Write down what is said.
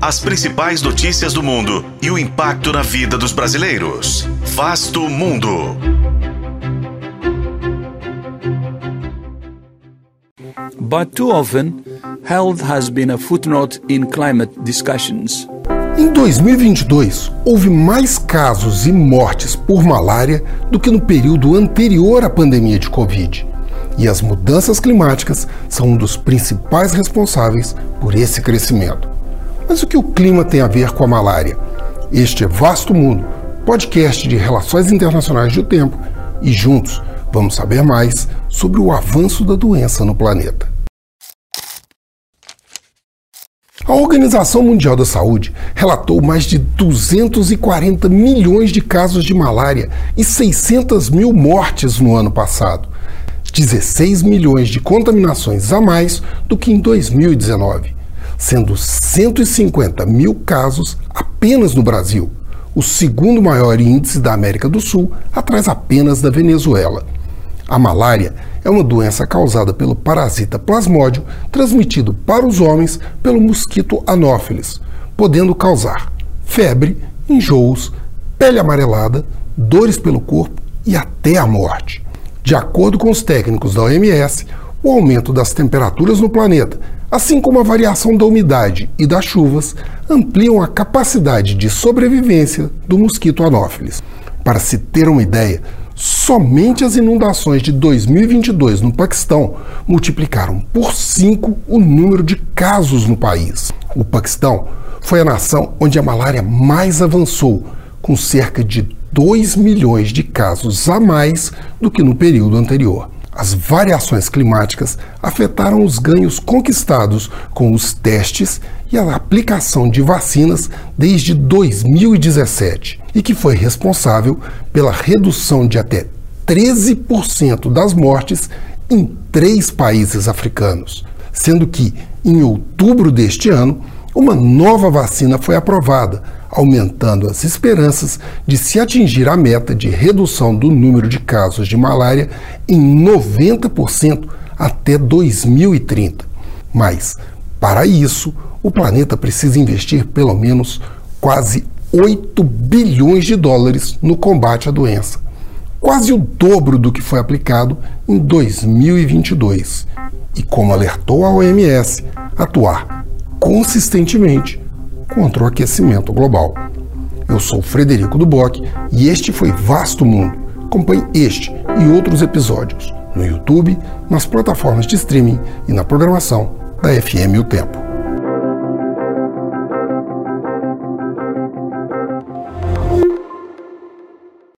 as principais notícias do mundo e o impacto na vida dos brasileiros. Vasto Mundo. But too often, health has been a footnote in climate discussions. Em 2022, houve mais casos e mortes por malária do que no período anterior à pandemia de Covid. E as mudanças climáticas são um dos principais responsáveis por esse crescimento. Mas o que o clima tem a ver com a malária? Este é Vasto Mundo, podcast de relações internacionais do tempo, e juntos vamos saber mais sobre o avanço da doença no planeta. A Organização Mundial da Saúde relatou mais de 240 milhões de casos de malária e 600 mil mortes no ano passado. 16 milhões de contaminações a mais do que em 2019, sendo 150 mil casos apenas no Brasil, o segundo maior índice da América do Sul, atrás apenas da Venezuela. A malária é uma doença causada pelo parasita plasmódio transmitido para os homens pelo mosquito Anopheles, podendo causar febre, enjoos, pele amarelada, dores pelo corpo e até a morte. De acordo com os técnicos da OMS, o aumento das temperaturas no planeta, assim como a variação da umidade e das chuvas, ampliam a capacidade de sobrevivência do mosquito Anopheles. Para se ter uma ideia, Somente as inundações de 2022 no Paquistão multiplicaram por 5 o número de casos no país. O Paquistão foi a nação onde a malária mais avançou, com cerca de 2 milhões de casos a mais do que no período anterior. As variações climáticas afetaram os ganhos conquistados com os testes e a aplicação de vacinas desde 2017 e que foi responsável pela redução de até 13% das mortes em três países africanos, sendo que, em outubro deste ano, uma nova vacina foi aprovada, aumentando as esperanças de se atingir a meta de redução do número de casos de malária em 90% até 2030. Mas, para isso, o planeta precisa investir pelo menos quase 8 bilhões de dólares no combate à doença, quase o dobro do que foi aplicado em 2022. E, como alertou a OMS, atuar consistentemente contra o aquecimento global. Eu sou Frederico Duboc e este foi Vasto Mundo. Acompanhe este e outros episódios no YouTube, nas plataformas de streaming e na programação da FM O Tempo.